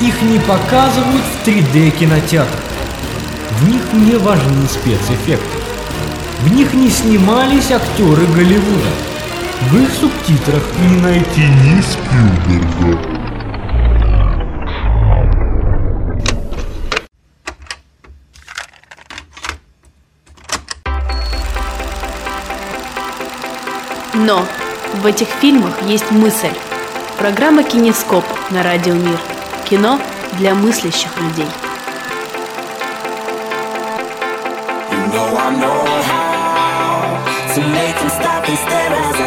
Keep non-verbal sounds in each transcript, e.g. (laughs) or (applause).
их не показывают в 3D кинотеатрах. В них не важны спецэффекты. В них не снимались актеры Голливуда. В их субтитрах не найти ни Спилберга. Но в этих фильмах есть мысль. Программа «Кинескоп» на Радио Мир. Кино для мыслящих людей.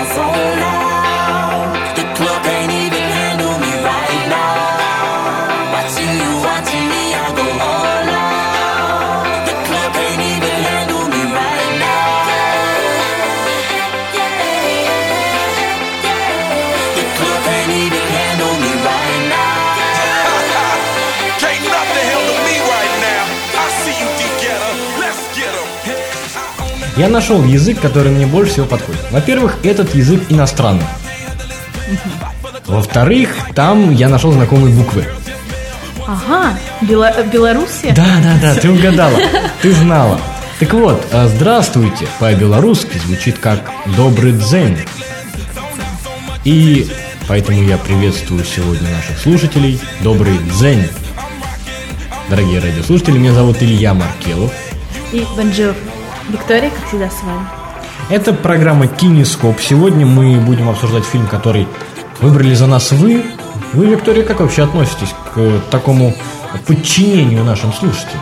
You know Я нашел язык, который мне больше всего подходит. Во-первых, этот язык иностранный. Во-вторых, там я нашел знакомые буквы. Ага, Бела- Белоруссия? Да, да, да, ты угадала. Ты знала. Так вот, а, здравствуйте по-белорусски звучит как «добрый дзень». И поэтому я приветствую сегодня наших слушателей. Добрый дзень. Дорогие радиослушатели, меня зовут Илья Маркелов. И Bonjour. Виктория, как всегда, с вами. Это программа «Кинескоп». Сегодня мы будем обсуждать фильм, который выбрали за нас вы. Вы, Виктория, как вообще относитесь к такому подчинению нашим слушателям?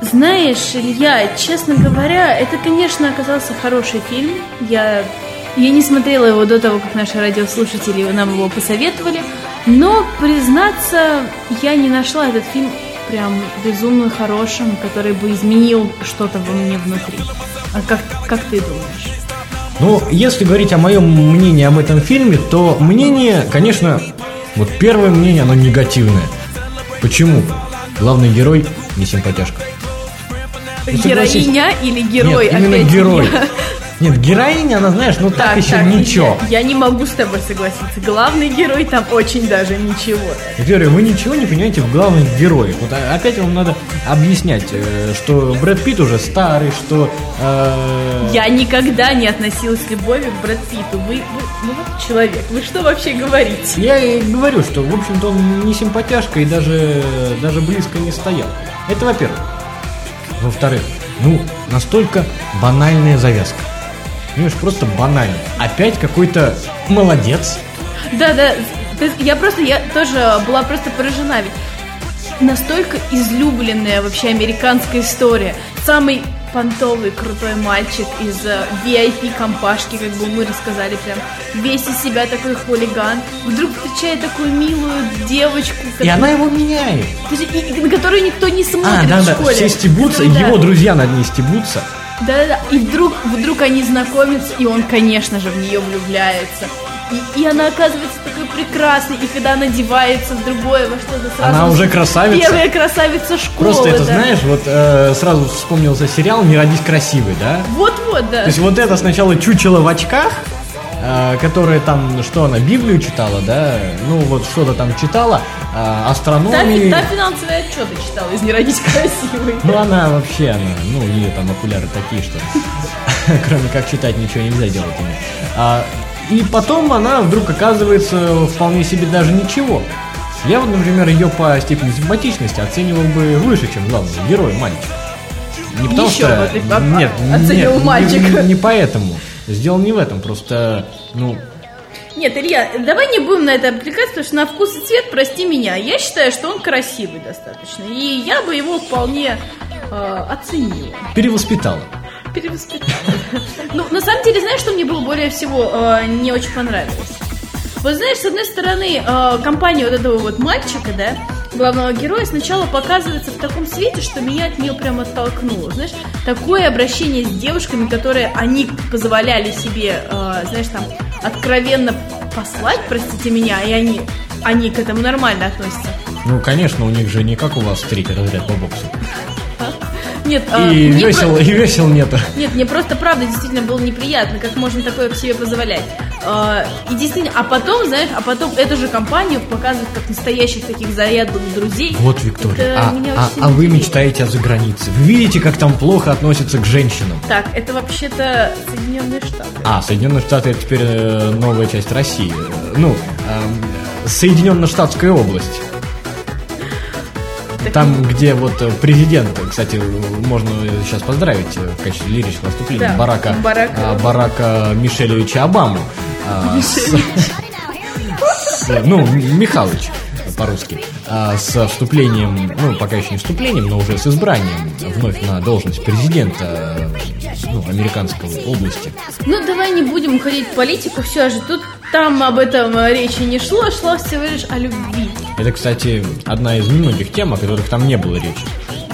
Знаешь, Илья, честно говоря, это, конечно, оказался хороший фильм. Я, я не смотрела его до того, как наши радиослушатели нам его посоветовали. Но, признаться, я не нашла этот фильм прям безумно хорошим, который бы изменил что-то во мне внутри. А как, как ты думаешь? Ну, если говорить о моем мнении об этом фильме, то мнение, конечно, вот первое мнение, оно негативное. Почему? Главный герой не симпатяшка. Героиня или герой? Нет, именно герой. Я. Нет, героиня, она, знаешь, ну так, еще так, ничего. Я, я не могу с тобой согласиться. Главный герой там очень даже ничего. Виктория, вы ничего не понимаете в главных героях. Вот а- опять вам надо объяснять, э, что Брэд Питт уже старый, что... э, Я никогда не относилась с любовью к Брэд Питту. Вы, вы, ну человек, вы что вообще говорите? Я и говорю, что, в общем-то, он не симпатяшка и даже, даже близко не стоял. Это во-первых. Во-вторых, ну, настолько банальная завязка. Понимаешь, просто банально. Опять какой-то молодец. Да, да, я просто, я тоже была просто поражена, ведь настолько излюбленная вообще американская история. Самый понтовый, крутой мальчик из э, VIP-компашки, как бы мы рассказали, прям весь из себя такой хулиган, вдруг встречает такую милую девочку, И которая- она его меняет. То есть, и- и на которую никто не смотрит А, да, в да, школе. все стебутся, да. его друзья над ней стебутся. Да-да-да. И вдруг, вдруг они знакомятся, и он, конечно же, в нее влюбляется. И, и она оказывается такой прекрасной, и когда она одевается в другое, во что-то сразу... Она уже красавица. Первая красавица школы. Просто это, да. знаешь, вот э, сразу вспомнился сериал «Не родись красивой», да? Вот-вот, да. То есть вот это сначала чучело в очках, которая там, что она, Библию читала, да? Ну вот что-то там читала, Та, астрономию. та финансовые отчеты читала из «Не родись красивой». Ну она вообще, она, ну ее там окуляры такие, что (laughs) кроме как читать ничего нельзя делать ими. А, и потом она вдруг оказывается вполне себе даже ничего. Я вот, например, ее по степени симпатичности оценивал бы выше, чем главного героя, мальчик. Не потому Еще что... бы нет, нет, не- мальчика. Не, поэтому. Сделал не в этом, просто, ну, Нет, Илья, давай не будем на это отвлекаться, потому что на вкус и цвет, прости меня, я считаю, что он красивый достаточно. И я бы его вполне э, оценила. перевоспитала. Перевоспитала. (laughs) Ну, на самом деле, знаешь, что мне было более всего э, не очень понравилось? Вот знаешь, с одной стороны, э, компания вот этого вот мальчика, да, главного героя, сначала показывается в таком свете, что меня от нее прям оттолкнуло. Знаешь, такое обращение с девушками, которые они позволяли себе, э, знаешь, там, откровенно послать, простите меня, и они, они к этому нормально относятся. Ну, конечно, у них же не как у вас третий разряд по боксу. Нет, И мне весел, про- и весел нету. Нет, мне просто правда действительно было неприятно, как можно такое к себе позволять. А, и действительно, а потом, знаешь, а потом эту же компанию показывают как настоящих таких зарядных друзей. Вот, Виктория, Это а, а- а вы мечтаете о загранице. Вы видите, как там плохо относятся к женщинам. Так, это вообще-то Соединенные Штаты. А, Соединенные Штаты это теперь э, новая часть России. Э, Ну, эм, Соединенно-Штатская область. Там, где вот э, президент, кстати, можно сейчас поздравить э, в качестве лирического выступления Да, Барака, Барака. Барака Мишелевича Обаму. а, с- с- ну, Михалыч по-русски, а, с вступлением, ну, пока еще не вступлением, но уже с избранием вновь на должность президента ну, американской области. Ну, давай не будем уходить в политику, все же тут там об этом э, речи не шло, шло всего лишь о любви. Это, кстати, одна из немногих тем, о которых там не было речи.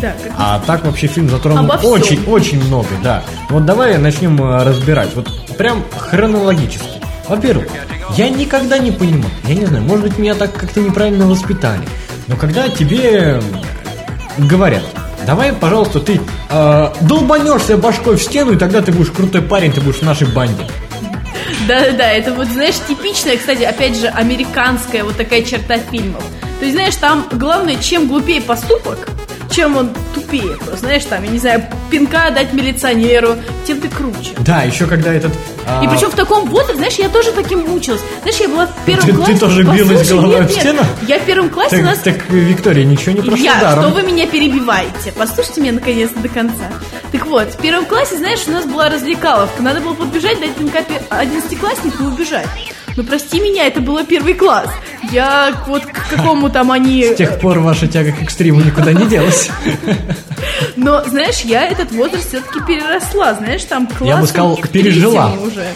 Да, как А так вообще фильм затронул очень-очень много, да. Вот давай начнем э, разбирать. Вот прям хронологически. Во-первых, я никогда не понимал, я не знаю, может быть, меня так как-то неправильно воспитали, но когда тебе говорят, давай, пожалуйста, ты э, долбанешься башкой в стену, и тогда ты будешь крутой парень, ты будешь в нашей банде. Да-да-да, это вот, знаешь, типичная, кстати, опять же, американская вот такая черта фильмов. То есть, знаешь, там главное, чем глупее поступок, чем он тупее. Просто, знаешь, там, я не знаю, пинка дать милиционеру, тем ты круче. Да, еще когда этот... И а, причем в таком возрасте, знаешь, я тоже таким мучилась. Знаешь, я была в первом Ты- ты классе. тоже билась Послушай, головой нет, об нет, стену? Я в первом классе у так, нас... так, Виктория, ничего не прошло Илья, даром. что вы меня перебиваете? Послушайте меня наконец-то до конца. Так вот, в первом классе, знаешь, у нас была развлекаловка. Надо было подбежать, дать пинка одиннадцатикласснику и убежать. Ну, прости меня, это было первый класс. Я вот к какому там они... С тех пор ваша тяга к экстриму никуда не делась. Но, знаешь, я этот возраст все-таки переросла. Знаешь, там класс... Я бы сказал, пережила. уже.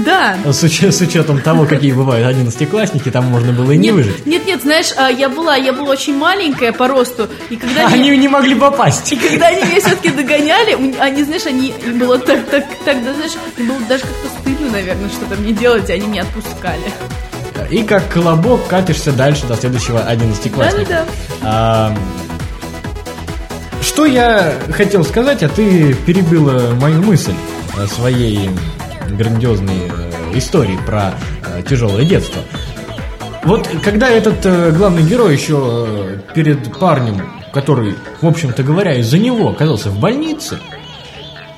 Да. С, уч- с учетом того, какие бывают одиннадцатиклассники, там можно было и не нет, выжить. Нет, нет, знаешь, а, я была, я была очень маленькая по росту, и когда Они меня- не могли попасть. И когда они меня все-таки догоняли, они, знаешь, они им было так, так, так, да, знаешь, им было даже как-то стыдно, наверное, что-то мне делать, и они меня отпускали. И как колобок катишься дальше до следующего одиннадцатиклассника. Да-да-да. А, Что я хотел сказать, а ты перебила мою мысль э, своей грандиозной э, истории про э, тяжелое детство. Вот когда этот э, главный герой еще перед парнем, который, в общем-то говоря, из-за него оказался в больнице,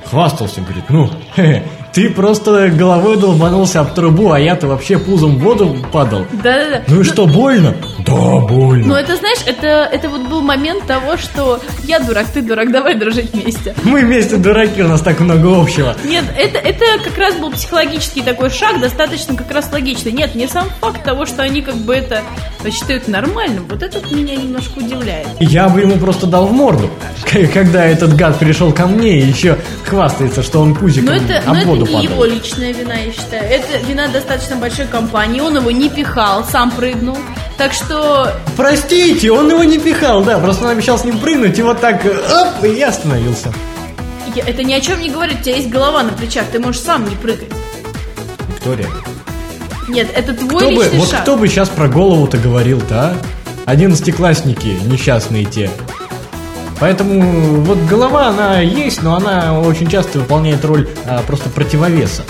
хвастался, говорит, ну, (laughs) хе-хе, ты просто головой долбанулся об трубу, а я-то вообще пузом в воду падал. Да-да-да. Ну и что, больно? Да, больно. Но это, знаешь, это, это вот был момент того, что я дурак, ты дурак, давай дружить вместе. Мы вместе дураки, у нас так много общего. Нет, это, это как раз был психологический такой шаг, достаточно как раз логичный. Нет, не сам факт того, что они как бы это считают нормальным, вот этот меня немножко удивляет. Я бы ему просто дал в морду, (laughs) когда этот гад пришел ко мне и еще хвастается, что он пузиком Но это, об но это воду не падал. его личная вина, я считаю. Это вина достаточно большой компании. Он его не пихал, сам прыгнул. Так что, Простите, он его не пихал, да, просто он обещал с ним прыгнуть, и вот так, оп, и я остановился. я- это ни о чем не говорит. У тебя есть голова на плечах, ты можешь сам не прыгать. Виктория, Нет, это твой кто бы, личный вот шаг. кто бы сейчас про голову-то говорил-то, а? Одиннадцатиклассники несчастные те. Поэтому вот голова, она есть, но она очень часто выполняет роль а, просто противовеса.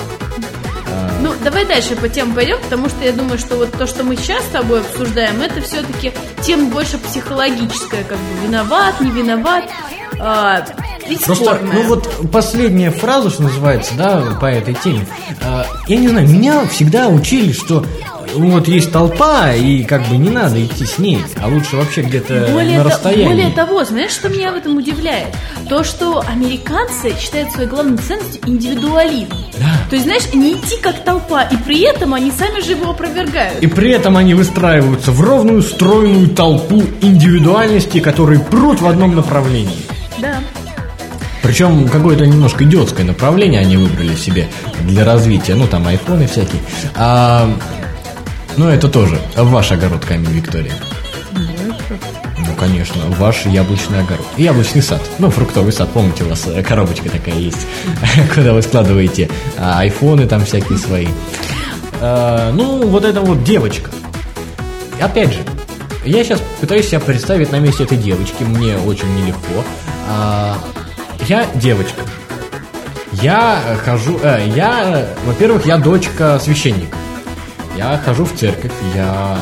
Ну, давай дальше по темам пойдем, потому что я думаю, что вот то, что мы сейчас с тобой обсуждаем, это все-таки тема больше психологическая, как бы виноват, не виноват. а, Просто, спорная. ну вот последняя фраза, что называется, да, по этой теме. а, я не знаю, меня всегда учили, что ну, вот есть толпа, и как бы не надо идти с ней, а лучше вообще где-то Более, на то- расстоянии. более того, знаешь, что меня в этом удивляет? То, что американцы считают своей главной ценностью индивидуализм. То есть, знаешь, не идти как толпа, и при этом они сами же его опровергают. И при этом они выстраиваются в ровную, стройную толпу индивидуальности, которые прут в одном направлении. Да. Причем какое-то немножко идиотское направление они выбрали себе для развития. Ну, там айфоны всякие. А, ну, это тоже ваш огород, камень Виктория. Ну, конечно, ваш яблочный огород. Яблочный сад. Ну, фруктовый сад. Помните, у вас э, коробочка такая есть, (laughs) куда вы складываете а, айфоны там всякие свои. А, ну, вот эта вот девочка. Опять же, я сейчас пытаюсь себя представить на месте этой девочки. Мне очень нелегко. А, я девочка. Я э, хожу... э, я, во-первых, я дочка священника. Я хожу в церковь, я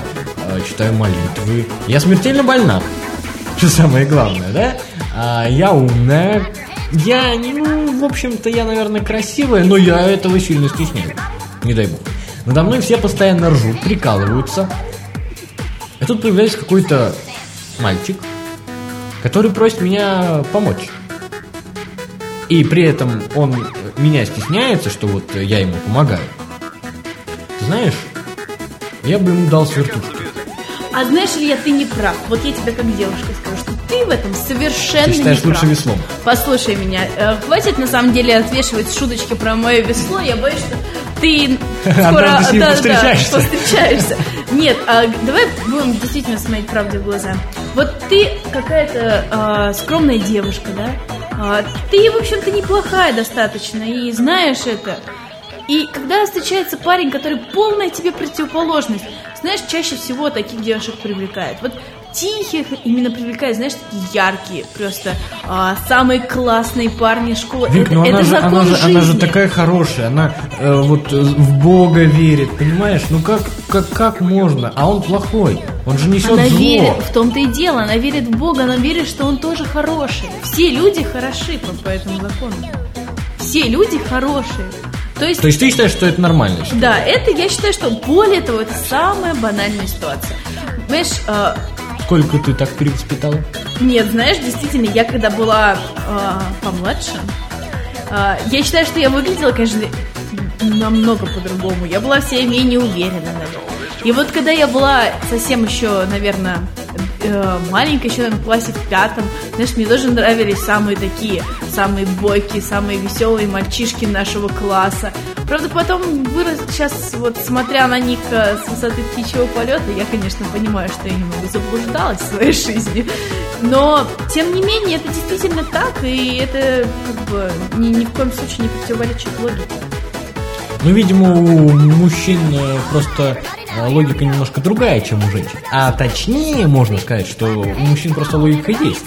э, читаю молитвы. Я смертельно больна. (laughs) Что самое главное, да? А, я умная. Я, ну, в общем-то, я, наверное, красивая, но я этого сильно стесняюсь. Не дай бог. Надо мной все постоянно ржут, прикалываются. И тут появляется какой-то мальчик, который просит меня помочь. И при этом он меня стесняется, что вот я ему помогаю. Ты знаешь, я бы ему дал свертушку. А знаешь, Илья, ты не прав. Вот я тебе как девушка скажу, что ты в этом совершенно Ты считаешь не прав. лучше веслом? Послушай меня, э, хватит на самом деле отвешивать шуточки про мое весло. Я боюсь, что ты (laughs) скоро с ним повстречаешься. повстречаешься. Нет, а давай будем действительно смотреть правде в глаза. Вот ты какая-то а, скромная девушка, да? А, ты, в общем-то, неплохая достаточно, и знаешь это. И когда встречается парень, который полная тебе противоположность, знаешь, чаще всего таких девушек привлекает. Вот тихих именно привлекает, знаешь, такие яркие, просто а, самые классные парни школы. Вик, это ну она это же, закон она, же, она же жизни. такая хорошая, она э, вот э, в Бога верит, понимаешь? Ну как, как, как можно? А он плохой, он же несет Она зло. верит, в том-то и дело, она верит в Бога, она верит, что Он тоже хороший. Все люди хороши по, по этому закону. Все люди хорошие. То есть, То есть ты считаешь, что это нормально? ли? да, это я считаю, что более того, это самая банальная ситуация. Понимаешь, а, Сколько ты так перевоспитала? нет, знаешь, действительно, я когда была а, помладше, а, я считаю, что я выглядела, конечно, намного по-другому. Я была вся менее уверена, наверное. И вот когда я была совсем еще, наверное, э, маленькая, еще наверное, в классе в пятом, знаешь, мне тоже нравились самые такие, самые бойкие, самые веселые мальчишки нашего класса. Правда, потом вырос, сейчас вот смотря на них э, с высоты птичьего полета, я, конечно, понимаю, что я немного заблуждалась в своей жизни. Но, тем не менее, это действительно так, и это как бы ни, ни в коем случае не противоречит логике. Ну, видимо, у мужчин э, просто логика немножко другая, чем у женщин. А точнее, можно сказать, что у мужчин просто логика есть.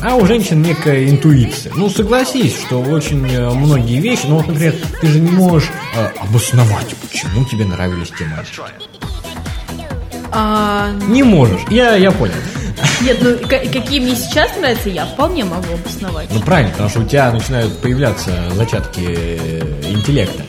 А у женщин некая интуиция. Ну, согласись, что очень э, многие вещи, ну, вот, например, ты же не можешь э, обосновать, почему тебе нравились те мальчики. А, Не можешь. Я, я понял. нет, ну ка- какие мне сейчас нравятся, я вполне могу обосновать. Ну, правильно, потому что у тебя начинают появляться зачатки э, интеллекта.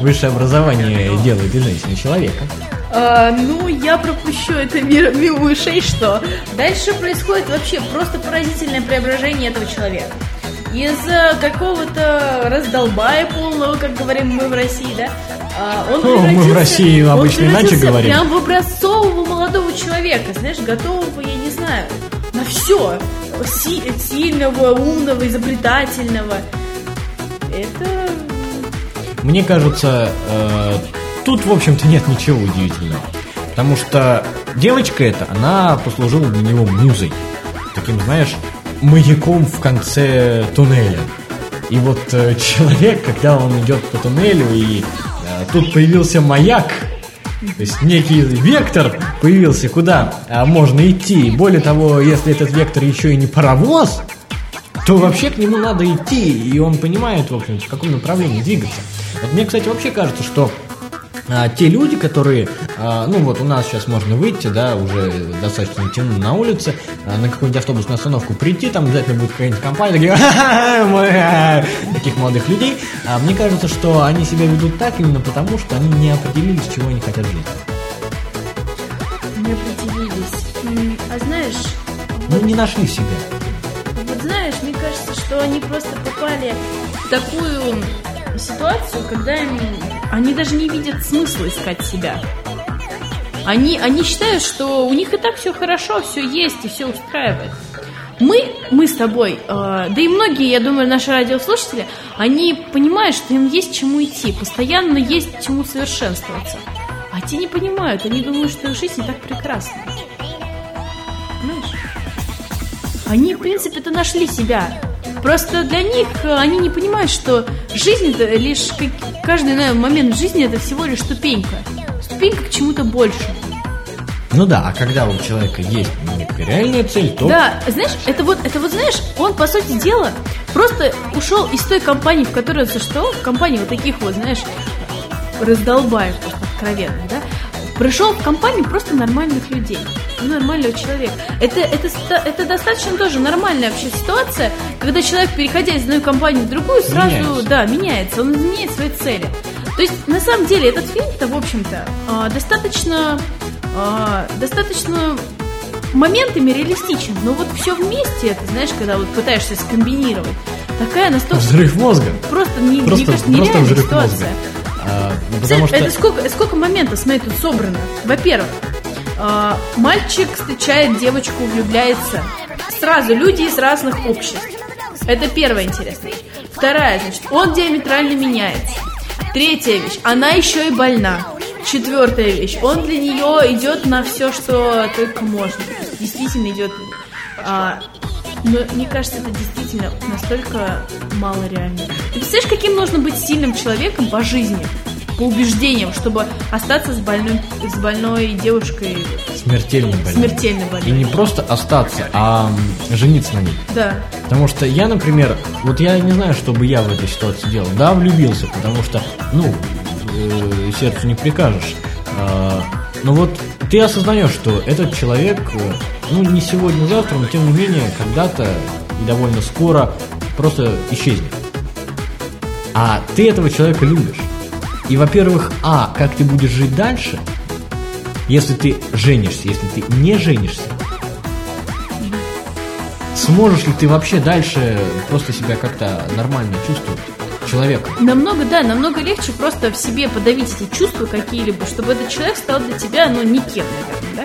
Высшее образование делает из женщины человека. А, ну, я пропущу это мир, мимо ушей, что дальше происходит вообще просто поразительное преображение этого человека. Из э, какого-то раздолбая полного, как говорим мы в России, да, а, он Ну, мы в России обычно иначе говорим. Прям в образцового молодого человека, знаешь, готового, я не знаю, на все. сильного, умного, изобретательного. Это Мне кажется, э, тут, в общем-то, нет ничего удивительного. Потому что девочка эта, она послужила для него музой. Таким, знаешь, маяком в конце туннеля. И вот э, (laughs) человек, когда он идет по туннелю, и э, тут появился маяк, то есть некий вектор появился, куда а, можно идти. Более того, если этот вектор еще и не паровоз, то вообще к нему надо идти, и он понимает, в общем, в каком направлении двигаться. Вот мне, кстати, вообще кажется, что а, те люди, которые, а, ну вот у нас сейчас можно выйти, да, уже достаточно темно на улице, а, на какую-нибудь автобусную остановку прийти, там обязательно будет какая-нибудь компания, такие, «Ха-ха-ха, мы, а», таких молодых людей. А мне кажется, что они себя ведут так именно потому, что они не определились, чего они хотят жизни. не определились. А знаешь, Ну, не нашли себя. Вот знаешь, мне кажется, что они просто попали в такую ситуацию, когда им- они даже не видят смысла искать себя. Они, они считают, что у них и так все хорошо, все есть и все устраивает. Мы, мы с тобой, э, да и многие, я думаю, наши радиослушатели, они понимают, что им есть чему идти, постоянно есть чему совершенствоваться. А те не понимают, они думают, что их жизнь так прекрасна. Понимаешь? Они, в принципе-то, нашли себя. Просто для них э, они не понимают, что жизнь это лишь каждый наверное, момент жизни это всего лишь ступенька. Ступенька к чему-то большему. Ну да, а когда у человека есть реальная цель, то Да, знаешь, это вот, это вот, знаешь, он, по сути дела, просто ушел из той компании, в которой он существовал, в компании вот таких вот, знаешь, раздолбаев просто откровенных, да, пришел в компанию просто нормальных людей, нормального человека. Это, это, это достаточно тоже нормальная вообще ситуация, когда человек, переходя из одной компании в другую, сразу, Меняется. да, меняется, он меняет свои цели. То есть, на самом деле, этот фильм-то, в общем-то, а, достаточно, а, достаточно моментами реалистичен, но вот все вместе, это, знаешь, когда вот пытаешься скомбинировать, такая настолько Взрыв мозга. просто, не, Просто, мне кажется, просто нереальная взрыв ситуация. мозга. А, ну, потому что... Это сколько, сколько моментов, смотри, тут собрано. Во-первых, а, мальчик встречает девочку, влюбляется. Сразу люди из разных обществ. Это первая интересная вещь. Вторая, значит, он диаметрально меняется. Третья вещь, она еще и больна. Четвертая вещь, он для нее идет на все, что только можно. Действительно идет. а, но мне кажется, это действительно настолько мало реально. Ты представляешь, каким нужно быть сильным человеком по жизни, по убеждениям, чтобы остаться с больной, с больной девушкой Смертельно больной. смертельно И больной? не просто остаться, а жениться на ней. Да. Потому что я, например, вот я не знаю, что бы я в этой ситуации делал. Да, влюбился, потому что, ну, э, сердцу не прикажешь. А, но вот ты осознаешь, что этот человек, э, ну, не сегодня-завтра, но тем не менее, когда-то и довольно скоро просто исчезнет. А ты этого человека любишь. И, во-первых, а, как ты будешь жить дальше, если ты женишься, если ты не женишься, сможешь ли ты вообще дальше просто себя как-то нормально чувствовать человеком? Намного, да, намного легче просто в себе подавить эти чувства какие-либо, чтобы этот человек стал для тебя, ну, никем, наверное, да?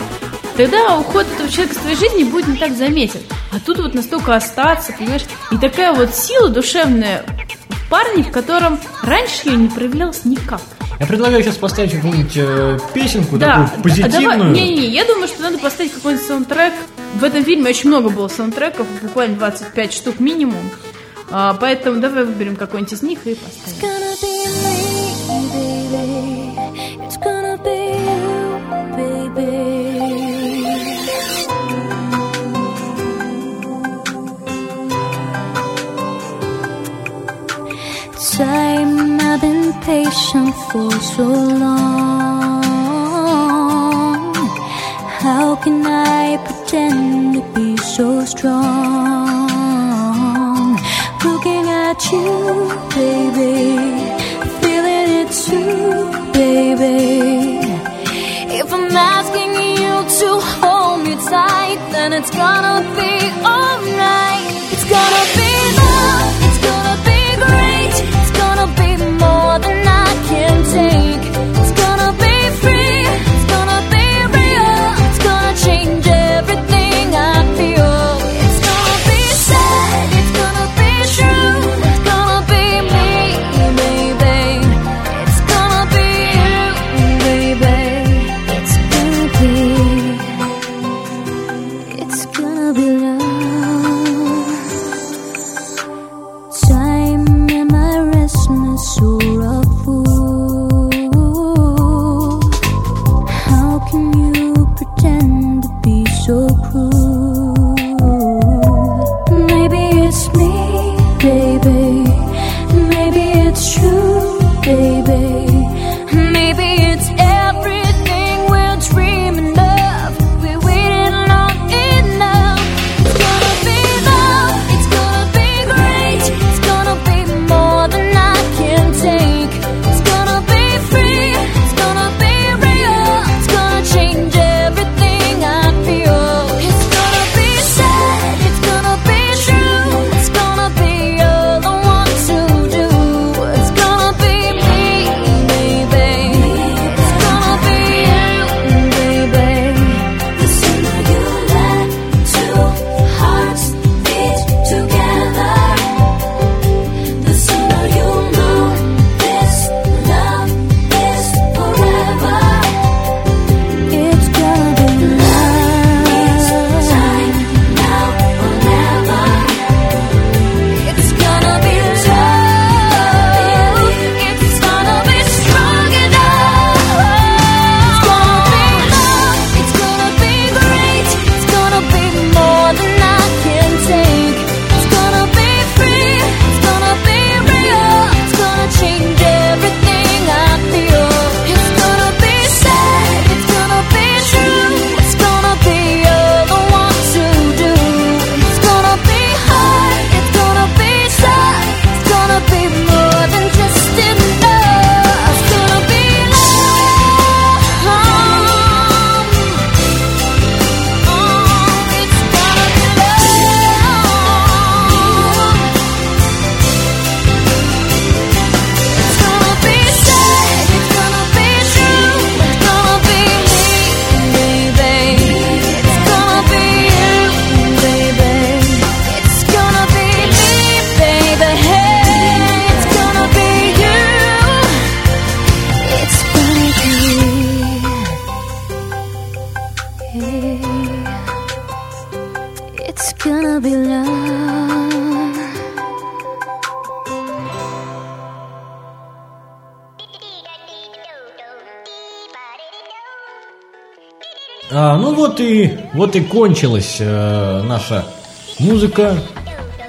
Тогда уход этого человека из твоей жизни будет не так заметен. А тут вот настолько остаться, понимаешь? И такая вот сила душевная в парне, в котором раньше ее не проявлялась никак. Я предлагаю сейчас поставить какую-нибудь э, песенку Да, такую позитивную. Не-не-не, я думаю, что надо поставить какой-нибудь саундтрек. В этом фильме очень много было саундтреков, буквально 25 штук минимум. А, поэтому давай выберем какой-нибудь из них и поставим. Patient for so long. How can I pretend to be so strong? Looking at you, baby, и вот и кончилась э, наша музыка,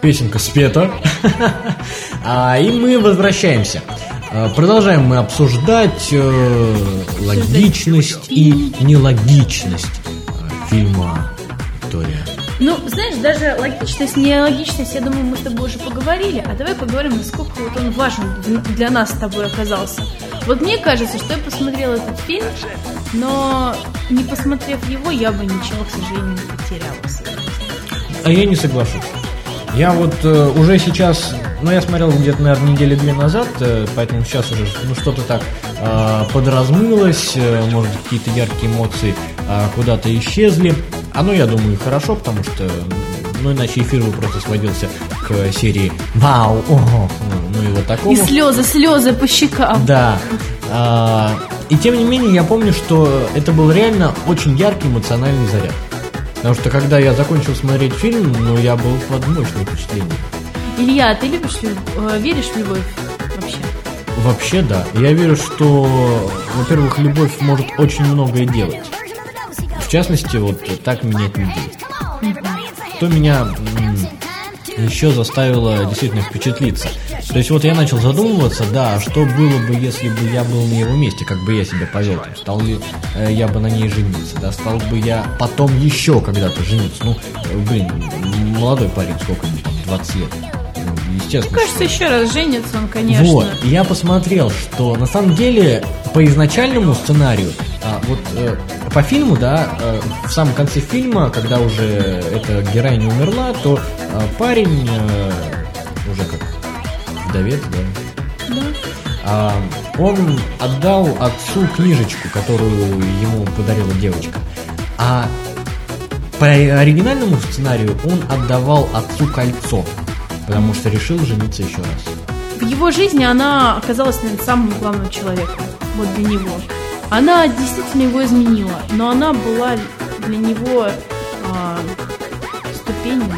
песенка спета, (laughs) а, и мы возвращаемся. А, Продолжаем мы обсуждать э, логичность и нелогичность э, фильма Виктория. Ну, знаешь, даже логичность, нелогичность, я думаю, мы с тобой уже поговорили, а давай поговорим, насколько вот он важен для нас с тобой оказался. Вот мне кажется, что я посмотрела этот фильм, но не посмотрев его, я бы ничего, к сожалению, не потеряла. А я не соглашусь. Я вот э, уже сейчас, ну я смотрел где-то, наверное, недели две назад, э, поэтому сейчас уже ну что-то так э, подразмылось, э, может какие-то яркие эмоции э, куда-то исчезли. А ну я думаю хорошо, потому что ну иначе эфир бы просто сводился к серии «Вау, ого», ну, ну и вот такому. И слезы, слезы по щекам. Да. А, и тем не менее, я помню, что это был реально очень яркий эмоциональный заряд. Потому что когда я закончил смотреть фильм, ну, я был под мощным впечатлением. Илья, ты любишь, люб- э, веришь в любовь вообще? Вообще, да. Я верю, что, во-первых, любовь может очень многое делать. В частности, вот так менять людей. Что меня м, еще заставило действительно впечатлиться. То есть вот я начал задумываться, да, а что было бы, если бы я был на его месте, как бы я себя повел, там, стал ли э, я бы на ней жениться, да, стал бы я потом еще когда-то жениться. Ну, э, блин, молодой парень, сколько ему там, 20 лет. Ну, естественно, Кажется, что- еще раз женится он, конечно. вот, я посмотрел, что на самом деле по изначальному сценарию, а, вот э, по фильму, да, э, в самом конце фильма, когда уже эта героиня умерла, то э, парень э, уже как вдовец, да, а, он отдал отцу книжечку, которую ему подарила девочка. А по оригинальному сценарию он отдавал отцу кольцо, потому что решил жениться еще раз. В его жизни она оказалась, наверное, самым главным человеком. Вот для него. Она действительно его изменила, но она была для него а, ступенью.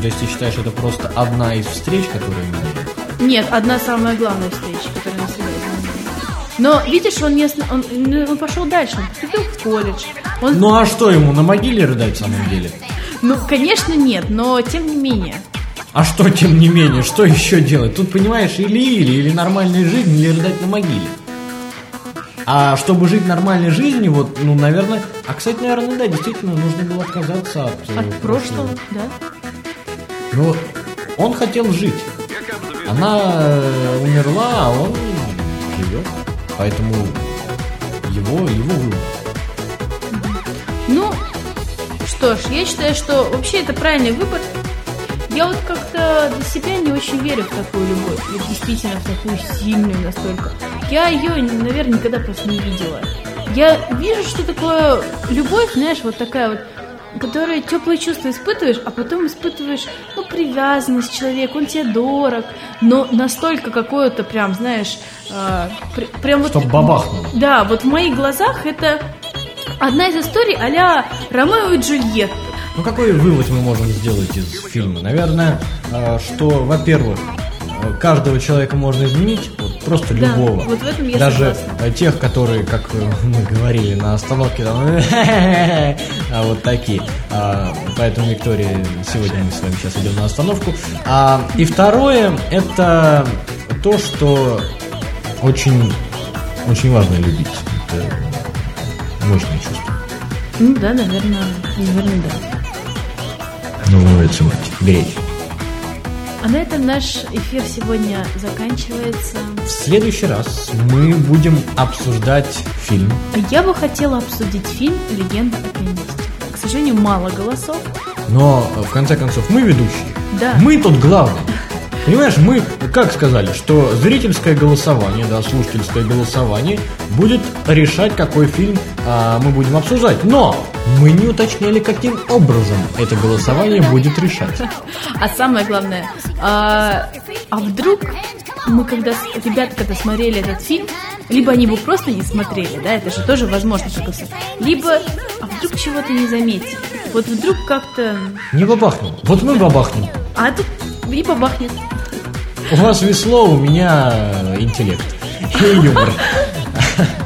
То есть ты считаешь, это просто одна из встреч, которые? Нет, одна самая главная встреча, которая на себя изменила. Но видишь, он, не, он, ну, он пошел дальше, он поступил в колледж. Он, Ну а что ему, на могиле рыдать в самом деле? ну, конечно, нет, но тем не менее. А что, тем не менее, что еще делать? Тут, понимаешь, или-или, или нормальная жизнь, или рыдать на могиле. А чтобы жить нормальной жизнью, вот, ну, наверное... А, кстати, наверное, да, действительно, нужно было отказаться от... э, От прошлого, да? Ну, он хотел жить. Она э, умерла, а он живет. Поэтому его, его выбор. Ну, что ж, я считаю, что вообще это правильный выбор. Я вот как-то для себя не очень верю в такую любовь. Вот действительно в такую сильную настолько. Я ее, наверное, никогда просто не видела. Я вижу, что такое любовь, знаешь, вот такая вот которая теплые чувства испытываешь, а потом испытываешь, ну, привязанность к человеку, он тебе дорог, но настолько какое-то прям, знаешь, э, пр- прям вот... Чтоб бабахнуло. Да, вот в моих глазах это одна из историй а-ля Ромео и Джульетта. Ну какой вывод мы можем сделать из фильма? Наверное, э, что, во-первых, э, каждого человека можно изменить, вот просто Да, любого. вот в этом я Даже согласна. э, тех, которые, как мы говорили на остановке, там, (laughs) а вот такие. А, Поэтому, Виктория, сегодня мы с вами сейчас идем на остановку. А, И второе, это то, что очень, очень важно любить. Это мощное чувство. Ну да, наверное, наверное, да. Ну, называется мать. Греть. А на этом наш эфир сегодня заканчивается. В следующий раз мы будем обсуждать фильм. Я бы хотела обсудить фильм «Легенда о пианисте». К сожалению, мало голосов. Но, э, в конце концов, мы ведущие. Да. Мы тут главные. Понимаешь, мы, как сказали, что зрительское голосование, да, слушательское голосование будет решать, какой фильм а, мы будем обсуждать. Но мы не уточняли, каким образом это голосование будет решать. А самое главное, а, а вдруг мы когда, ребята, когда смотрели этот фильм, либо они его просто не смотрели, да, это же тоже возможно либо, а вдруг чего-то не заметили. Вот вдруг как-то, Не бабахнем. Вот мы бабахнем. а тут либо бахнет. У вас весло, у меня интеллект и юмор.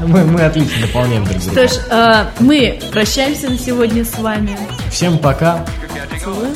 Мы, мы отлично дополняем друг друга. Что ж, э, мы прощаемся на сегодня с вами. Всем пока. Целую.